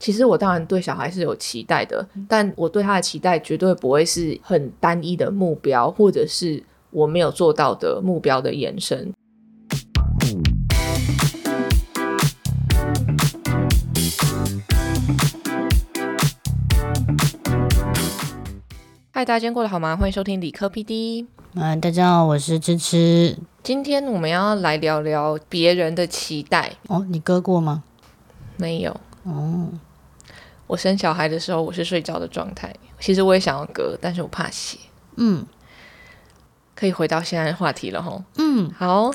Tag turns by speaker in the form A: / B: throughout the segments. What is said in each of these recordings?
A: 其实我当然对小孩是有期待的，但我对他的期待绝对不会是很单一的目标，或者是我没有做到的目标的延伸。嗨，大家今天过得好吗？欢迎收听理科 PD。
B: 嗯，大家好，我是芝芝。
A: 今天我们要来聊聊别人的期待。
B: 哦，你割过吗？
A: 没有。
B: 哦，
A: 我生小孩的时候，我是睡觉的状态。其实我也想要割，但是我怕血。
B: 嗯
A: 可以回到现在的话题了吼。
B: 嗯，
A: 好，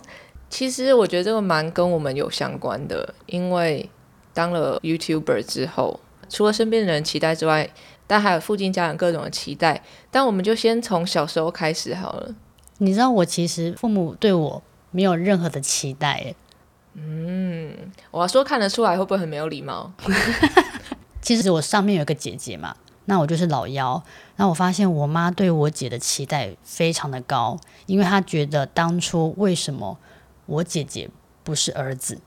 A: 其实我觉得这个蛮跟我们有相关的，因为当了 YouTuber 之后，除了身边的人期待之外，但还有附近家人各种的期待。但我们就先从小时候开始好了。
B: 你知道我其实父母对我没有任何的期待，嗯，
A: 我要说看得出来，会不会很没有礼貌？
B: 其实我上面有个姐姐嘛，那我就是老幺。那我发现我妈对我姐的期待非常的高，因为她觉得当初为什么我姐姐不是儿子，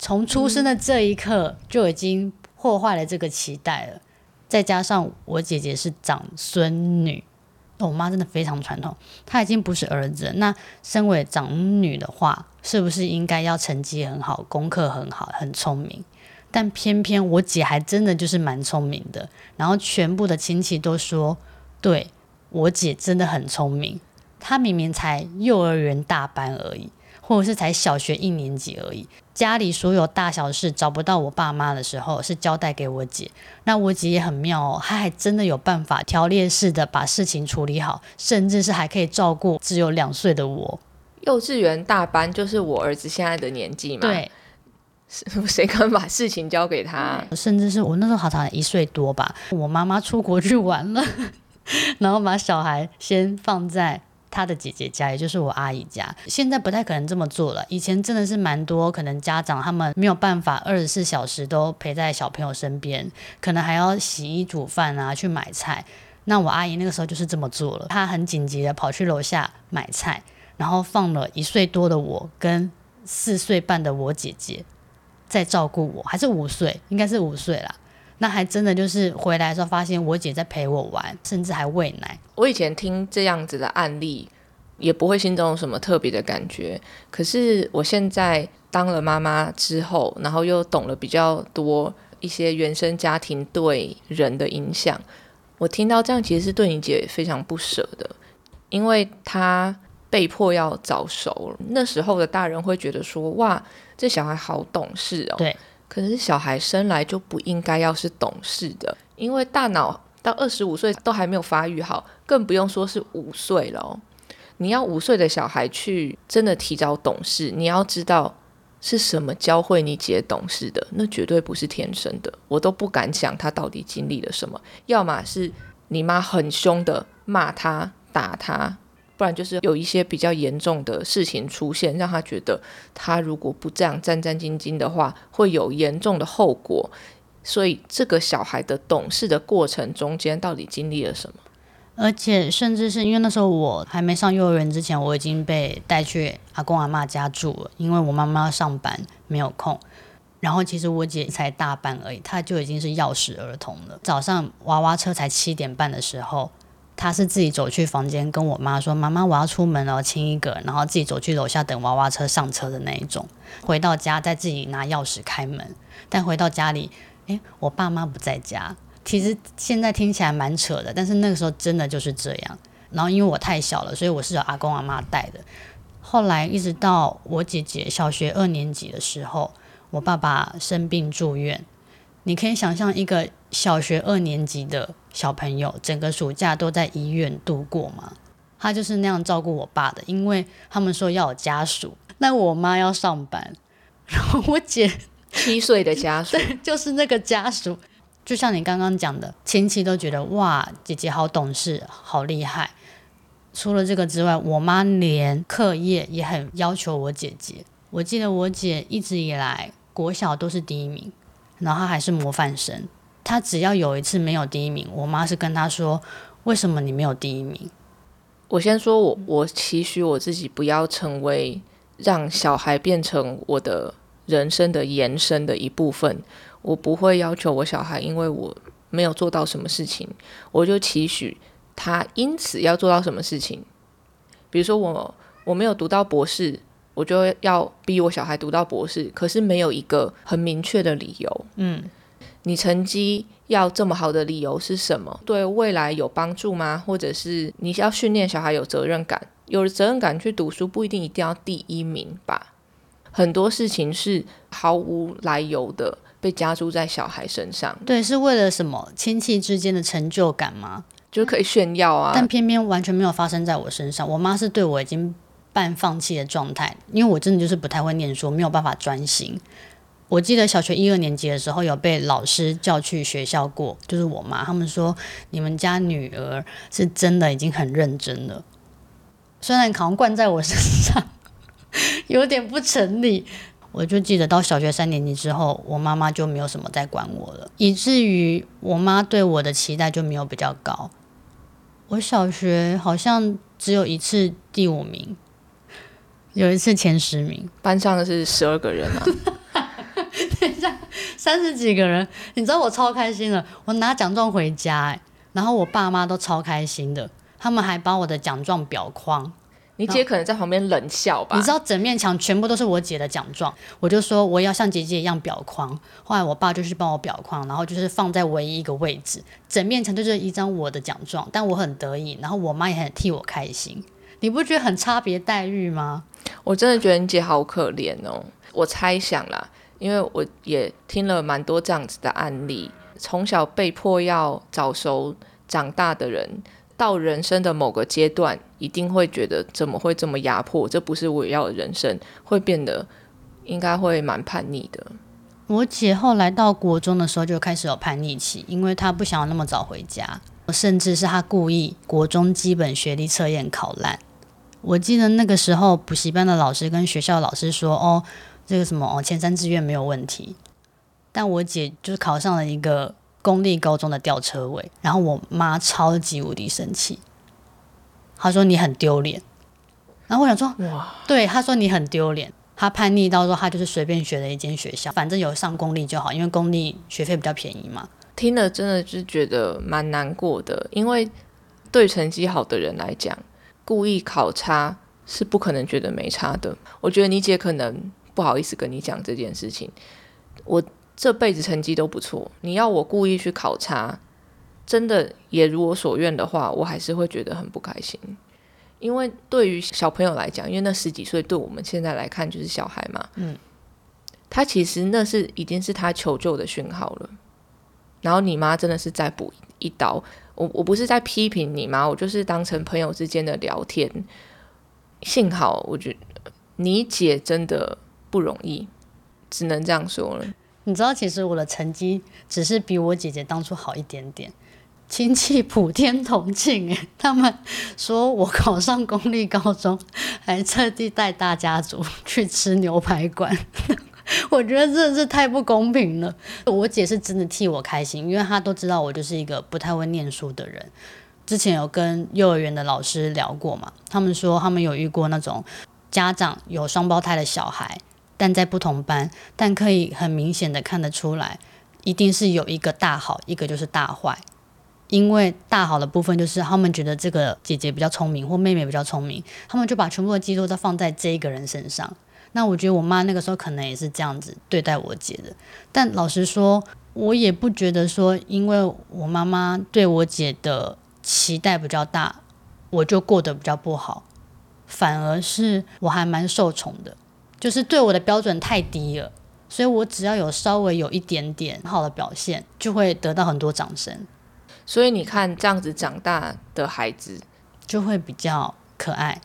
B: 从出生的这一刻就已经破坏了这个期待了。再加上我姐姐是长孙女，我妈真的非常传统，她已经不是儿子。那身为长女的话，是不是应该要成绩很好，功课很好，很聪明？但偏偏我姐还真的就是蛮聪明的，然后全部的亲戚都说，对我姐真的很聪明。她明明才幼儿园大班而已，或者是才小学一年级而已，家里所有大小事找不到我爸妈的时候，是交代给我姐。那我姐也很妙哦，她还真的有办法条列式的把事情处理好，甚至是还可以照顾只有两岁的我。
A: 幼稚园大班就是我儿子现在的年纪嘛，，
B: 对，
A: 谁敢把事情交给他？
B: 甚至是我那时候好像一岁多吧，我妈妈出国去玩了，然后把小孩先放在她的姐姐家，也就是我阿姨家。现在不太可能这么做了，以前真的是蛮多，可能家长他们没有办法二十四小时都陪在小朋友身边，可能还要洗衣煮饭啊，去买菜。那我阿姨那个时候就是这么做了，她很紧急的跑去楼下买菜，然后放了一岁多的我跟四岁半的我姐姐在照顾我，还是五岁，应该是五岁啦。那还真的就是回来的时候发现我姐在陪我玩，甚至还喂奶。
A: 我以前听这样子的案例，也不会心中有什么特别的感觉。可是我现在当了妈妈之后，然后又懂了比较多一些原生家庭对人的影响，我听到这样其实是对你姐非常不舍的，因为她被迫要早熟。那时候的大人会觉得说：“哇，这小孩好懂事哦。”
B: 对。
A: 可是小孩生来就不应该要是懂事的，因为大脑到二十五岁都还没有发育好，更不用说是五岁了哦。你要五岁的小孩去真的提早懂事，你要知道是什么教会你姐懂事的，那绝对不是天生的，我都不敢想他到底经历了什么。要么是你妈很凶的骂他、打他，不然就是有一些比较严重的事情出现，让他觉得他如果不这样战战兢兢的话，会有严重的后果。所以这个小孩的懂事的过程中间，到底经历了什么？
B: 而且甚至是因为那时候我还没上幼儿园之前，我已经被带去阿公阿妈家住了，因为我妈妈要上班没有空。然后其实我姐才大班而已，她就已经是钥匙儿童了。早上娃娃车才七点半的时候，她是自己走去房间跟我妈说：“妈妈，我要出门了，亲一个。”然后自己走去楼下等娃娃车上车的那一种。回到家再自己拿钥匙开门，但回到家里，诶，我爸妈不在家。其实现在听起来蛮扯的，但是那个时候真的就是这样。然后因为我太小了，所以我是有阿公阿妈带的。后来一直到我姐姐小学二年级的时候，我爸爸生病住院。你可以想象一个小学二年级的小朋友，整个暑假都在医院度过吗？他就是那样照顾我爸的，因为他们说要有家属，那我妈要上班，然后我姐
A: 七岁的家属，对
B: 就是那个家属，就像你刚刚讲的，亲戚都觉得哇，姐姐好懂事，好厉害。除了这个之外，我妈连课业也很要求我姐姐。我记得我姐一直以来国小都是第一名，然后她还是模范生。他只要有一次没有第一名，我妈是跟他说：“为什么你没有第一名
A: 我先说我，我期许我自己不要成为让小孩变成我的人生的延伸的一部分。我不会要求我小孩，因为我没有做到什么事情，我就期许他因此要做到什么事情。比如说我我没有读到博士，我就要逼我小孩读到博士，可是没有一个很明确的理由。
B: 嗯，
A: 你成绩要这么好的理由是什么？对未来有帮助吗？或者是你要训练小孩有责任感？有责任感去读书不一定一定要第一名吧？很多事情是毫无来由的被加注在小孩身上，
B: 对，是为了什么亲戚之间的成就感吗？
A: 就可以炫耀啊。
B: 但偏偏完全没有发生在我身上。我妈是对我已经半放弃的状态，因为我真的就是不太会念书，没有办法专心。我记得小学一二年级的时候，有被老师叫去学校过，就是我妈他们说你们家女儿是真的已经很认真了，虽然好像灌在我身上有点不成立。我就记得到小学三年级之后，我妈妈就没有什么再管我了，以至于我妈对我的期待就没有比较高。我小学好像只有一次第五名，有一次前十名，
A: 班上的是十二个人啊，
B: 三十几个人，你知道我超开心的，我拿奖状回家、欸，然后我爸妈都超开心的，他们还把我的奖状裱框。
A: 你姐可能在旁边冷笑吧？
B: 你知道整面墙全部都是我姐的奖状，我就说我要像姐姐一样裱框。后来我爸就去帮我裱框，然后就是放在唯一一个位置，整面墙就是一张我的奖状，但我很得意，然后我妈也很替我开心。你不觉得很差别待遇吗？
A: 我真的觉得你姐好可怜哦。我猜想啦，因为我也听了蛮多这样子的案例，从小被迫要早熟长大的人。到人生的某个阶段，一定会觉得怎么会这么压迫？这不是我要的人生，会变得应该会蛮叛逆的。
B: 我姐后来到国中的时候就开始有叛逆期，因为她不想要那么早回家，甚至是她故意国中基本学历测验考烂。我记得那个时候补习班的老师跟学校老师说：“哦，这个什么哦，前三志愿没有问题。”但我姐就是考上了一个。公立高中的吊车尾，然后我妈超级无敌生气，她说你很丢脸。然后我想说，哇，对，她说你很丢脸。她叛逆到说，她就是随便选了一间学校，反正有上公立就好，因为公立学费比较便宜嘛。
A: 听了真的是觉得蛮难过的，因为对成绩好的人来讲，故意考差是不可能觉得没差的。我觉得你姐可能不好意思跟你讲这件事情，我。这辈子成绩都不错，你要我故意去考差，真的也如我所愿的话，我还是会觉得很不开心。因为对于小朋友来讲，因为那十几岁对我们现在来看就是小孩嘛，嗯，他其实那是已经是他求救的讯号了。然后你妈真的是再补一刀，我我不是在批评你吗，我就是当成朋友之间的聊天。幸好我觉你姐真的不容易，只能这样说了。
B: 你知道，其实我的成绩只是比我姐姐当初好一点点，亲戚普天同庆诶，他们说我考上公立高中，还特地带大家族去吃牛排馆，我觉得真的是太不公平了。我姐是真的替我开心，因为她都知道我就是一个不太会念书的人。之前有跟幼儿园的老师聊过嘛，他们说他们有遇过那种家长有双胞胎的小孩。但在不同班，但可以很明显的看得出来，一定是有一个大好，一个就是大坏。因为大好的部分就是他们觉得这个姐姐比较聪明，或妹妹比较聪明，他们就把全部的寄托都放在这一个人身上。那我觉得我妈那个时候可能也是这样子对待我姐的。但老实说，我也不觉得说，因为我妈妈对我姐的期待比较大，我就过得比较不好，反而是我还蛮受宠的。就是对我的标准太低了，所以我只要有稍微有一点点好的表现，就会得到很多掌声。
A: 所以你看，这样子长大的孩子
B: 就会比较可爱。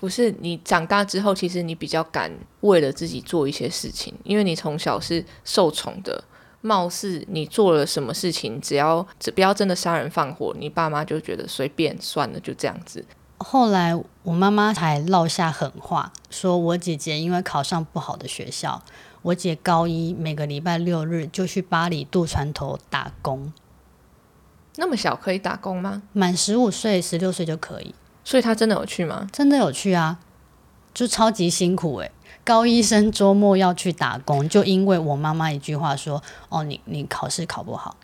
A: 不是你长大之后，其实你比较敢为了自己做一些事情，因为你从小是受宠的，貌似你做了什么事情，只要只不要真的杀人放火，你爸妈就觉得随便算了，就这样子。
B: 后来我妈妈才落下狠话，说我姐姐因为考上不好的学校，我姐高一每个礼拜六日就去巴黎渡船头打工。
A: 那么小可以打工吗？
B: 满十五岁、十六岁就可以。
A: 所以他真的有去吗？
B: 真的有去啊！就超级辛苦诶、高医生周末要去打工，就因为我妈妈一句话说：“哦，你你考试考不好。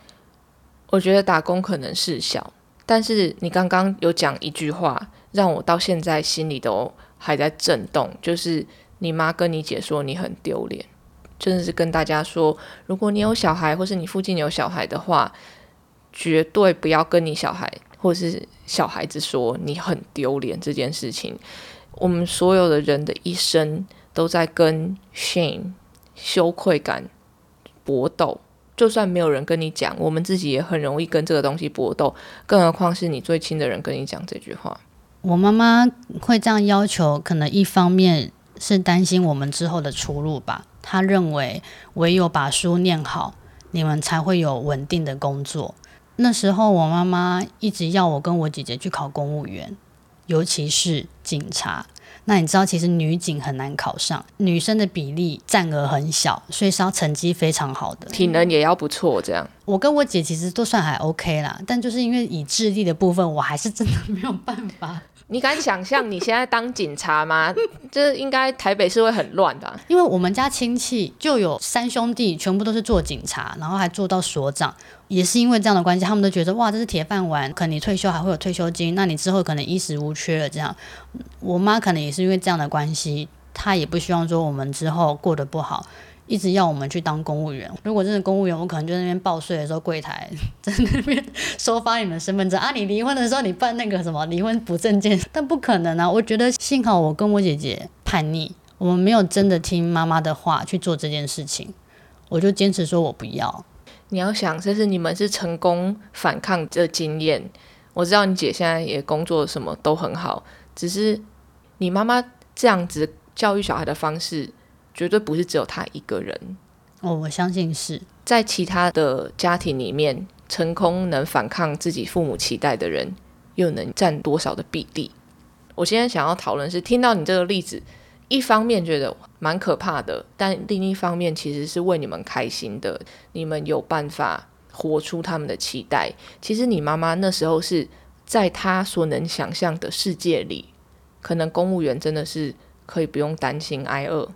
A: 我觉得打工可能是小，但是你刚刚有讲一句话，让我到现在心里都还在震动，就是你妈跟你姐说你很丢脸，真的是跟大家说，如果你有小孩，或是你附近有小孩的话，绝对不要跟你小孩或是小孩子说你很丢脸这件事情。我们所有的人的一生都在跟 shame 羞愧感搏斗。就算没有人跟你讲，我们自己也很容易跟这个东西搏斗，更何况是你最亲的人跟你讲这句话。”
B: 我妈妈会这样要求，可能一方面是担心我们之后的出路吧。她认为唯有把书念好，你们才会有稳定的工作。那时候我妈妈一直要我跟我姐姐去考公务员，尤其是警察。那你知道，其实女警很难考上，女生的比例占额很小，所以是要成绩非常好的，
A: 体能也要不错。这样，
B: 我跟我姐其实都算还 OK 啦，但就是因为以智力的部分，我还是真的没有办法。
A: 你敢想象你现在当警察吗？这应该台北是会很乱的。
B: 因为我们家亲戚就有三兄弟，全部都是做警察，然后还做到所长。也是因为这样的关系，他们都觉得哇，这是铁饭碗，可能你退休还会有退休金，那你之后可能衣食无缺了。这样，我妈可能也是因为这样的关系，她也不希望说我们之后过得不好。一直要我们去当公务员。如果真的公务员，我可能就在那边报税的时候，柜台 在那边收发你们身份证啊。你离婚的时候，你办那个什么离婚补证件，但不可能啊。我觉得幸好我跟我姐姐叛逆，我们没有真的听妈妈的话去做这件事情。我就坚持说我不要。
A: 你要想，这是你们是成功反抗的经验。我知道你姐现在也工作什么都很好，只是你妈妈这样子教育小孩的方式。绝对不是只有他一个人
B: 哦，我相信是
A: 在其他的家庭里面，成功能反抗自己父母期待的人，又能占多少的比例？我现在想要讨论是，听到你这个例子，一方面觉得蛮可怕的，但另一方面其实是为你们开心的，你们有办法活出他们的期待。其实你妈妈那时候是在她所能想象的世界里，可能公务员真的是可以不用担心挨饿。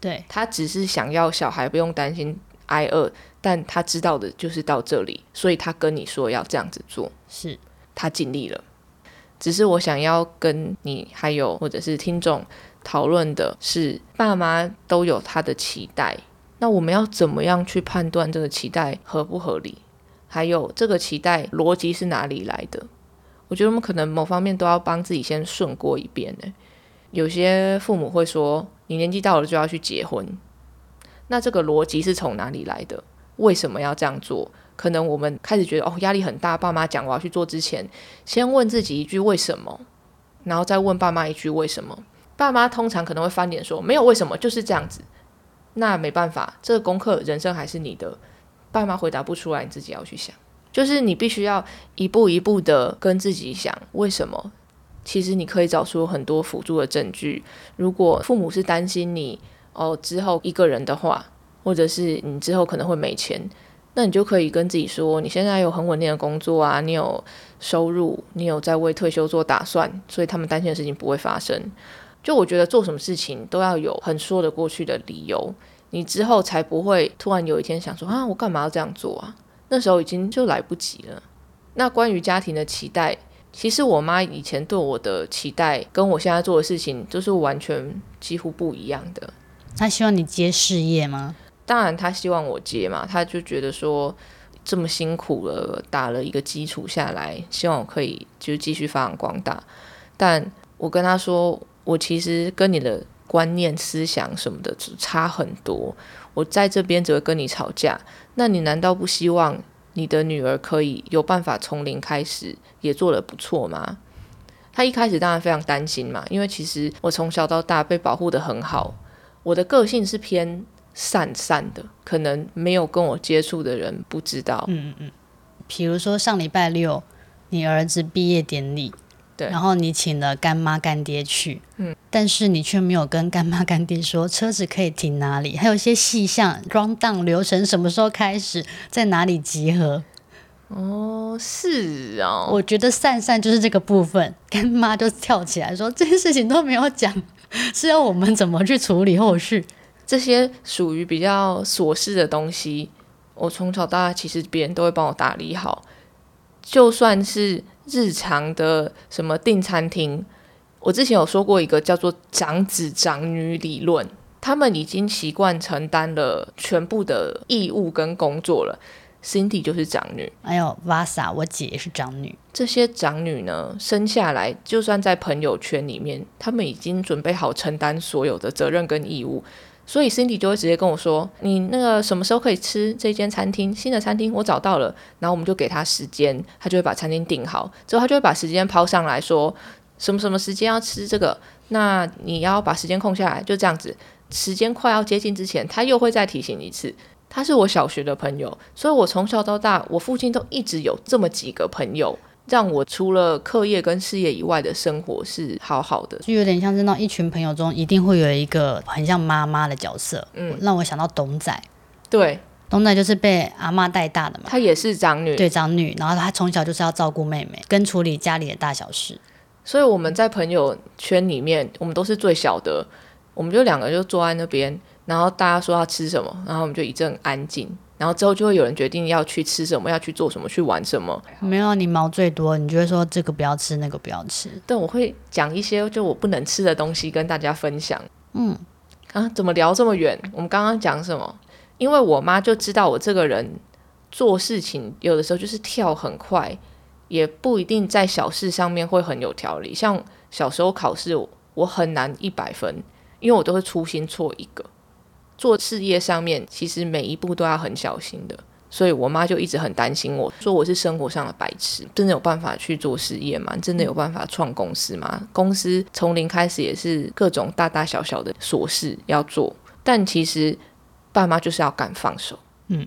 B: 对
A: 他只是想要小孩不用担心挨饿，但他知道的就是到这里，所以他跟你说要这样子做，
B: 是
A: 他尽力了。只是我想要跟你还有或者是听众讨论的是，爸妈都有他的期待，那我们要怎么样去判断这个期待合不合理？还有这个期待逻辑是哪里来的？我觉得我们可能某方面都要帮自己先顺过一遍呢。有些父母会说。你年纪到了就要去结婚，那这个逻辑是从哪里来的？为什么要这样做？可能我们开始觉得哦压力很大，爸妈讲我要去做之前，先问自己一句为什么，然后再问爸妈一句为什么。爸妈通常可能会翻脸说没有为什么，就是这样子。那没办法，这个功课人生还是你的。爸妈回答不出来，你自己要去想，就是你必须要一步一步的跟自己想为什么。其实你可以找出很多辅助的证据。如果父母是担心你哦之后一个人的话，或者是你之后可能会没钱，那你就可以跟自己说，你现在有很稳定的工作啊，你有收入，你有在为退休做打算，所以他们担心的事情不会发生。就我觉得做什么事情都要有很说得过去的理由，你之后才不会突然有一天想说啊，我干嘛要这样做啊？那时候已经就来不及了。那关于家庭的期待。其实我妈以前对我的期待，跟我现在做的事情，就是完全几乎不一样的。
B: 她希望你接事业吗？
A: 当然，她希望我接嘛。她就觉得说，这么辛苦了，打了一个基础下来，希望我可以就继续发扬光大。但我跟她说，我其实跟你的观念、思想什么的差很多。我在这边只会跟你吵架，那你难道不希望？你的女儿可以有办法从零开始，也做得不错吗？他一开始当然非常担心嘛，因为其实我从小到大被保护的很好，我的个性是偏善善的，可能没有跟我接触的人不知道。
B: 嗯嗯嗯，比如说上礼拜六，你儿子毕业典礼。然后你请了干妈干爹去，嗯，但是你却没有跟干妈干爹说车子可以停哪里，还有一些细项，run down 流程什么时候开始，在哪里集合。
A: 哦，是啊，
B: 我觉得散散就是这个部分，干妈就跳起来说这件事情都没有讲。是要我们怎么去处理后续？
A: 这些属于比较琐事的东西，我从小到大其实别人都会帮我打理好。就算是日常的什么订餐厅，我之前有说过一个叫做长子长女理论，他们已经习惯承担了全部的义务跟工作了。Cindy 就是长女，
B: 还有 Vasa，我姐也是长女。
A: 这些长女呢，生下来就算在朋友圈里面，他们已经准备好承担所有的责任跟义务。所以 Cindy 就会直接跟我说：“你那个什么时候可以吃这间餐厅？新的餐厅我找到了。”然后我们就给他时间，他就会把餐厅订好。之后他就会把时间抛上来说：“什么什么时间要吃这个？那你要把时间空下来。”就这样子，时间快要接近之前，他又会再提醒一次。他是我小学的朋友，所以我从小到大，我父亲都一直有这么几个朋友。让我除了课业跟事业以外的生活是好好的，
B: 就有点像是那一群朋友中一定会有一个很像妈妈的角色。嗯，让我想到董仔，
A: 对，
B: 董仔就是被阿妈带大的嘛，
A: 她也是长女，
B: 对，长女，然后她从小就是要照顾妹妹，跟处理家里的大小事。
A: 所以我们在朋友圈里面，我们都是最小的，我们就两个就坐在那边，然后大家说要吃什么，然后我们就一阵安静。然后之后就会有人决定要去吃什么，要去做什么，去玩什么。
B: 没有你毛最多，你就会说这个不要吃，那个不要吃。
A: 但我会讲一些就我不能吃的东西跟大家分享。嗯，啊，怎么聊这么远？我们刚刚讲什么？因为我妈就知道我这个人做事情有的时候就是跳很快，也不一定在小事上面会很有条理。像小时候考试，我很难一百分，因为我都会粗心错一个。做事业上面，其实每一步都要很小心的，所以我妈就一直很担心我，说我是生活上的白痴，真的有办法去做事业吗？真的有办法创公司吗？公司从零开始也是各种大大小小的琐事要做，但其实爸妈就是要敢放手。嗯，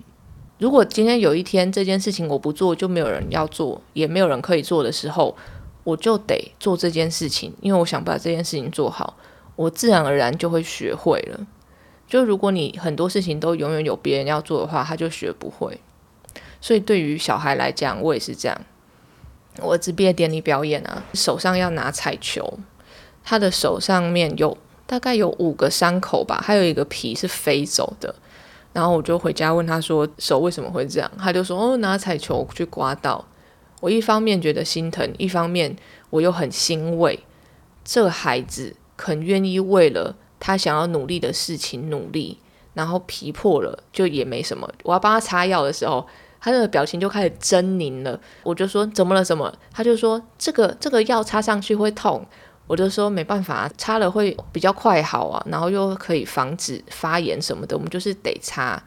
A: 如果今天有一天这件事情我不做，就没有人要做，也没有人可以做的时候，我就得做这件事情，因为我想把这件事情做好，我自然而然就会学会了。就如果你很多事情都永远有别人要做的话，他就学不会。所以对于小孩来讲，我也是这样。我儿毕业典礼表演啊，手上要拿彩球，他的手上面有大概有五个伤口吧，还有一个皮是飞走的。然后我就回家问他说，手为什么会这样？他就说哦，拿彩球去刮到。我一方面觉得心疼，一方面我又很欣慰，这孩子肯愿意为了。他想要努力的事情努力，然后皮破了就也没什么。我要帮他擦药的时候，他那个表情就开始狰狞了。我就说怎么了？怎么？他就说这个这个药擦上去会痛。我就说没办法，擦了会比较快好啊，然后又可以防止发炎什么的。我们就是得擦。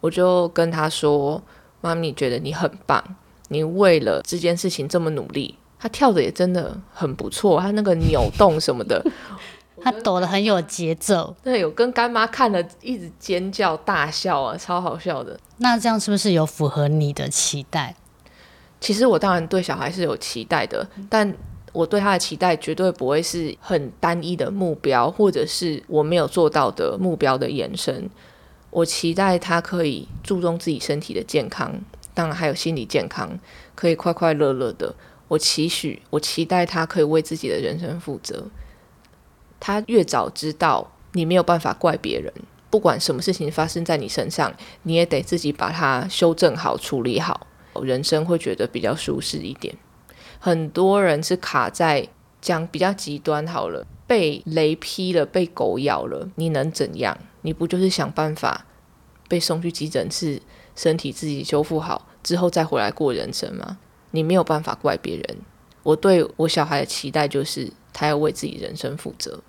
A: 我就跟他说：“妈咪觉得你很棒，你为了这件事情这么努力。”他跳的也真的很不错，他那个扭动什么的。
B: 他抖得很有节奏，
A: 对，有跟干妈看了一直尖叫大笑啊，超好笑的。
B: 那这样是不是有符合你的期待？
A: 其实我当然对小孩是有期待的，但我对他的期待绝对不会是很单一的目标，或者是我没有做到的目标的延伸。我期待他可以注重自己身体的健康，当然还有心理健康，可以快快乐乐的。我期许，我期待他可以为自己的人生负责。他越早知道你没有办法怪别人，不管什么事情发生在你身上，你也得自己把它修正好、处理好，人生会觉得比较舒适一点。很多人是卡在讲比较极端好了，被雷劈了、被狗咬了，你能怎样？你不就是想办法被送去急诊室，身体自己修复好之后再回来过人生吗？你没有办法怪别人。我对我小孩的期待就是。他要为自己人生负责。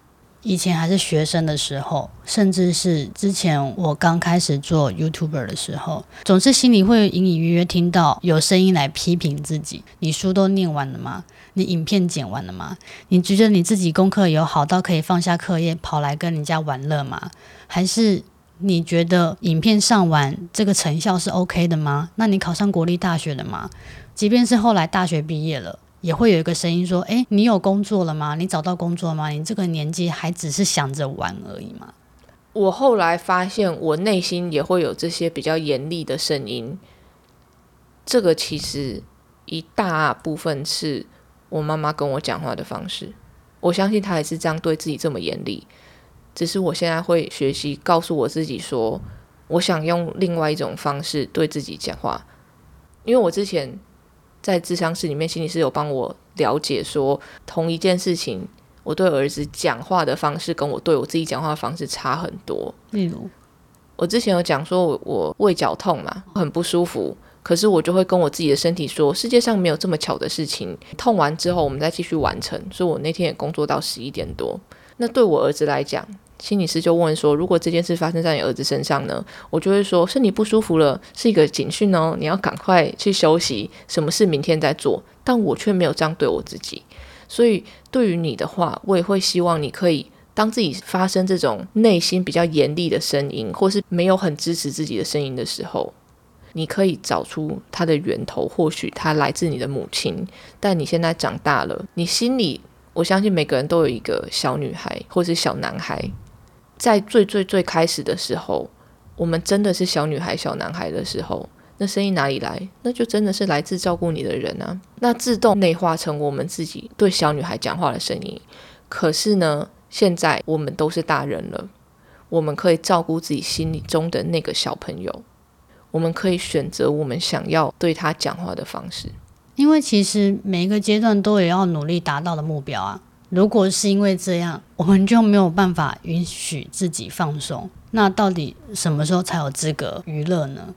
B: 以前还是学生的时候，甚至是之前我刚开始做 YouTuber 的时候，总是心里会隐隐约约听到有声音来批评自己：你书都念完了吗？你影片剪完了吗？你觉得你自己功课有好到可以放下课业跑来跟人家玩乐吗？还是你觉得影片上完这个成效是 OK 的吗？那你考上国立大学了吗？即便是后来大学毕业了。也会有一个声音说：“哎，你有工作了吗？你找到工作了吗？你这个年纪还只是想着玩而已吗？”
A: 我后来发现，我内心也会有这些比较严厉的声音。这个其实一大部分是我妈妈跟我讲话的方式。我相信她也是这样对自己这么严厉。只是我现在会学习告诉我自己说，我想用另外一种方式对自己讲话，因为我之前在智商室里面，心理师有帮我了解说，同一件事情，我对儿子讲话的方式跟我对我自己讲话的方式差很多。
B: 例如，
A: 我之前有讲说我我胃绞痛嘛，很不舒服，可是我就会跟我自己的身体说，世界上没有这么巧的事情，痛完之后我们再继续完成。所以我那天也工作到十一点多。那对我儿子来讲，心理师就问说：“如果这件事发生在你儿子身上呢？”我就会说：“身体不舒服了，是一个警讯哦，你要赶快去休息，什么事明天再做。”但我却没有这样对我自己，所以对于你的话，我也会希望你可以当自己发生这种内心比较严厉的声音，或是没有很支持自己的声音的时候，你可以找出它的源头，或许它来自你的母亲。但你现在长大了，你心里，我相信每个人都有一个小女孩或是小男孩。在最最最开始的时候，我们真的是小女孩、小男孩的时候，那声音哪里来？那就真的是来自照顾你的人啊。那自动内化成我们自己对小女孩讲话的声音。可是呢，现在我们都是大人了，我们可以照顾自己心里中的那个小朋友，我们可以选择我们想要对他讲话的方式。
B: 因为其实每一个阶段都有要努力达到的目标啊。如果是因为这样，我们就没有办法允许自己放松。那到底什么时候才有资格娱乐呢？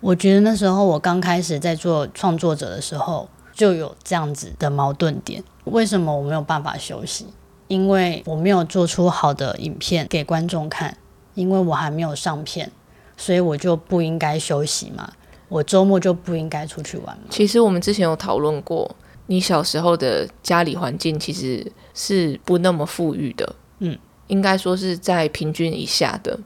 B: 我觉得那时候我刚开始在做创作者的时候，就有这样子的矛盾点。为什么我没有办法休息？因为我没有做出好的影片给观众看，因为我还没有上片，所以我就不应该休息嘛。我周末就不应该出去玩。
A: 其实我们之前有讨论过。你小时候的家里环境其实是不那么富裕的，
B: 嗯，
A: 应该说是在平均以下的，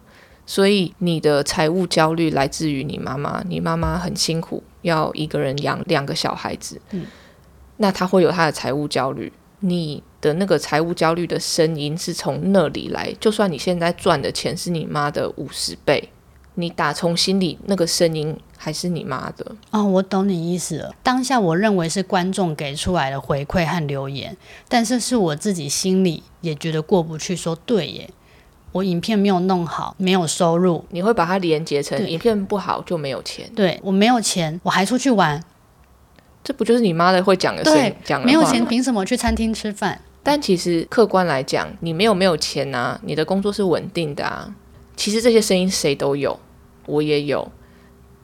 A: 所以你的财务焦虑来自于你妈妈，你妈妈很辛苦，要一个人养两个小孩子，
B: 嗯，
A: 那她会有她的财务焦虑，你的那个财务焦虑的声音是从那里来，就算你现在赚的钱是你妈的五十倍。你打从心里那个声音还是你妈的
B: 哦，我懂你意思了。当下我认为是观众给出来的回馈和留言，但是是我自己心里也觉得过不去。说对耶，我影片没有弄好，没有收入，
A: 你会把它连接成影片不好就没有钱。
B: 对我没有钱，我还出去玩，
A: 这不就是你妈的会讲的？
B: 对，
A: 讲
B: 没有钱凭什么去餐厅吃饭？
A: 但其实客观来讲，你没有没有钱啊，你的工作是稳定的啊。其实这些声音谁都有。我也有，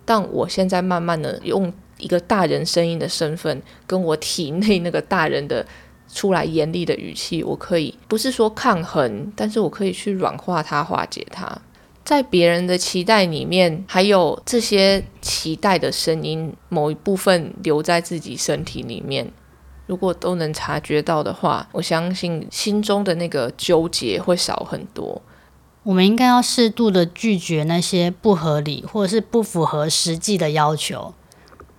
A: 但我现在慢慢的用一个大人声音的身份，跟我体内那个大人的出来严厉的语气，我可以不是说抗衡，但是我可以去软化它、化解它。在别人的期待里面，还有这些期待的声音，某一部分留在自己身体里面，如果都能察觉到的话，我相信心中的那个纠结会少很多。
B: 我们应该要适度的拒绝那些不合理或者是不符合实际的要求，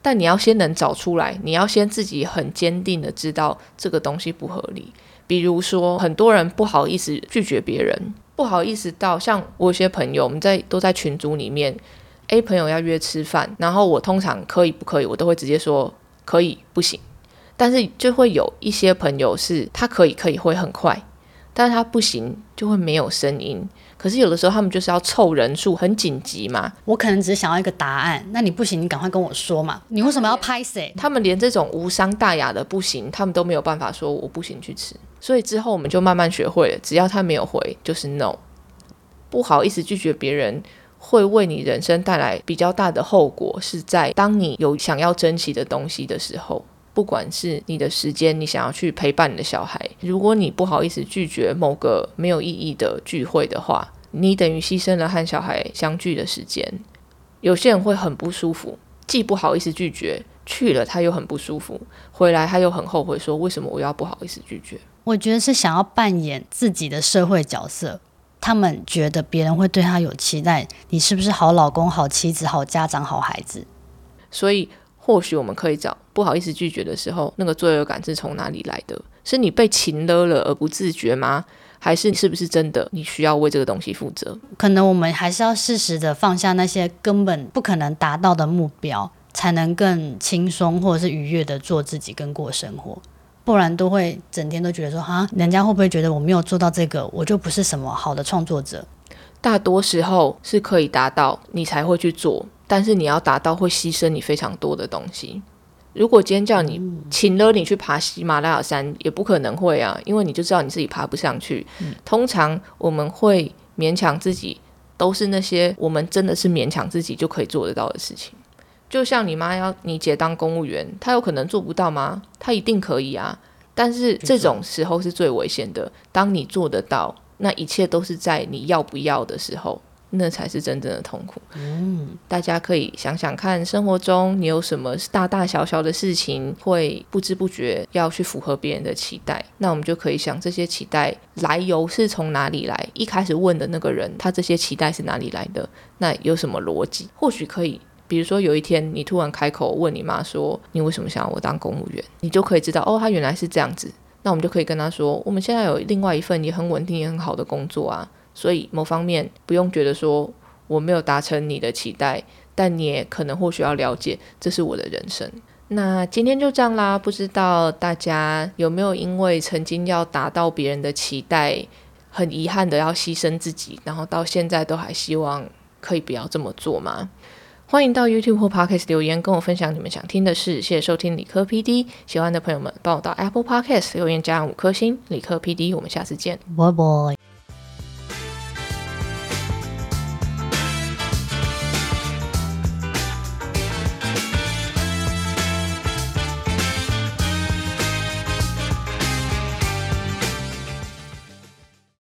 A: 但你要先能找出来，你要先自己很坚定的知道这个东西不合理。比如说，很多人不好意思拒绝别人，不好意思到像我有些朋友，我们在都在群组里面，A 朋友要约吃饭，然后我通常可以不可以，我都会直接说可以不行，但是就会有一些朋友是他可以可以会很快，但是他不行就会没有声音。可是有的时候他们就是要凑人数，很紧急嘛。
B: 我可能只是想要一个答案，那你不行，你赶快跟我说嘛。你为什么要拍谁？
A: 他们连这种无伤大雅的不行，他们都没有办法说我不行去吃。所以之后我们就慢慢学会了，只要他没有回，就是 no。不好意思拒绝别人，会为你人生带来比较大的后果。是在当你有想要珍惜的东西的时候，不管是你的时间，你想要去陪伴你的小孩，如果你不好意思拒绝某个没有意义的聚会的话。你等于牺牲了和小孩相聚的时间，有些人会很不舒服，既不好意思拒绝去了，他又很不舒服，回来他又很后悔，说为什么我要不好意思拒绝？
B: 我觉得是想要扮演自己的社会角色，他们觉得别人会对他有期待，你是不是好老公、好妻子、好家长、好孩子？
A: 所以或许我们可以找不好意思拒绝的时候，那个罪恶感是从哪里来的？是你被擒了了而不自觉吗？还是是不是真的？你需要为这个东西负责？
B: 可能我们还是要适时的放下那些根本不可能达到的目标，才能更轻松或者是愉悦的做自己跟过生活。不然都会整天都觉得说，哈，人家会不会觉得我没有做到这个，我就不是什么好的创作者？
A: 大多时候是可以达到，你才会去做，但是你要达到会牺牲你非常多的东西。如果今天叫你请了你去爬喜马拉雅山，也不可能会啊，因为你就知道你自己爬不上去。通常我们会勉强自己，都是那些我们真的是勉强自己就可以做得到的事情。就像你妈要你姐当公务员，她有可能做不到吗？她一定可以啊。但是这种时候是最危险的。当你做得到，那一切都是在你要不要的时候。那才是真正的痛苦。嗯，大家可以想想看，生活中你有什么大大小小的事情，会不知不觉要去符合别人的期待？那我们就可以想，这些期待来由是从哪里来？一开始问的那个人，他这些期待是哪里来的？那有什么逻辑？或许可以，比如说有一天你突然开口问你妈说：“你为什么想要我当公务员？”你就可以知道，哦，他原来是这样子。那我们就可以跟他说：“我们现在有另外一份也很稳定、也很好的工作啊。”所以某方面不用觉得说我没有达成你的期待，但你也可能或许要了解，这是我的人生。那今天就这样啦，不知道大家有没有因为曾经要达到别人的期待，很遗憾的要牺牲自己，然后到现在都还希望可以不要这么做吗？欢迎到 YouTube 或 Podcast 留言跟我分享你们想听的事。谢谢收听理科 PD，喜欢的朋友们帮我到 Apple Podcast 留言加五颗星。理科 PD，我们下次见，
B: 拜拜。